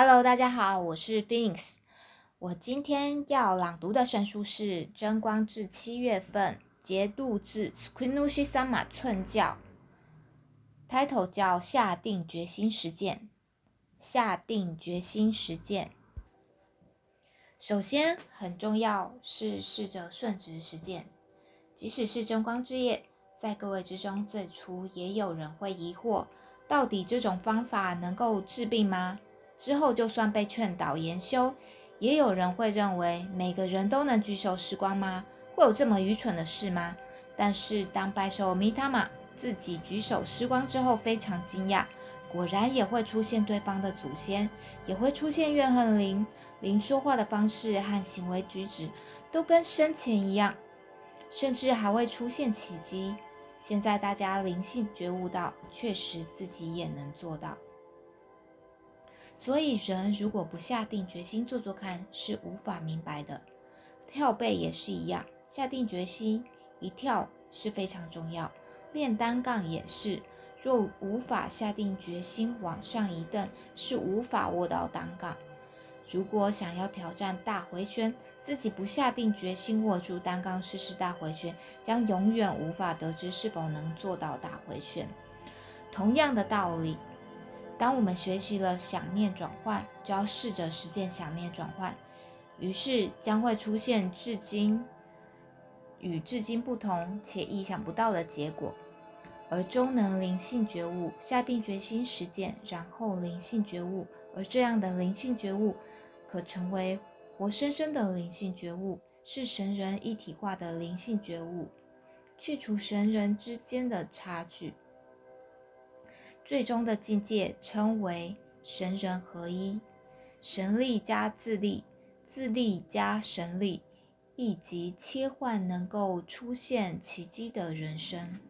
Hello，大家好，我是 Phoenix。我今天要朗读的神书是《贞光至七月份节度至 Squinushi Sama 寸教》，title 叫下定决心实践。下定决心实践。首先，很重要是试着顺直实践。即使是贞光之夜，在各位之中，最初也有人会疑惑，到底这种方法能够治病吗？之后就算被劝导研修，也有人会认为每个人都能举手施光吗？会有这么愚蠢的事吗？但是当白手弥他玛自己举手施光之后，非常惊讶。果然也会出现对方的祖先，也会出现怨恨灵。灵说话的方式和行为举止都跟生前一样，甚至还会出现奇迹。现在大家灵性觉悟到，确实自己也能做到。所以人如果不下定决心做做看，是无法明白的。跳背也是一样，下定决心一跳是非常重要。练单杠也是。若无法下定决心往上一蹬，是无法握到单杠。如果想要挑战大回旋，自己不下定决心握住单杠试试大回旋，将永远无法得知是否能做到大回旋。同样的道理，当我们学习了想念转换，就要试着实践想念转换，于是将会出现至今与至今不同且意想不到的结果。而终能灵性觉悟，下定决心实践，然后灵性觉悟。而这样的灵性觉悟，可成为活生生的灵性觉悟，是神人一体化的灵性觉悟，去除神人之间的差距。最终的境界称为神人合一，神力加自力，自力加神力，以及切换能够出现奇迹的人生。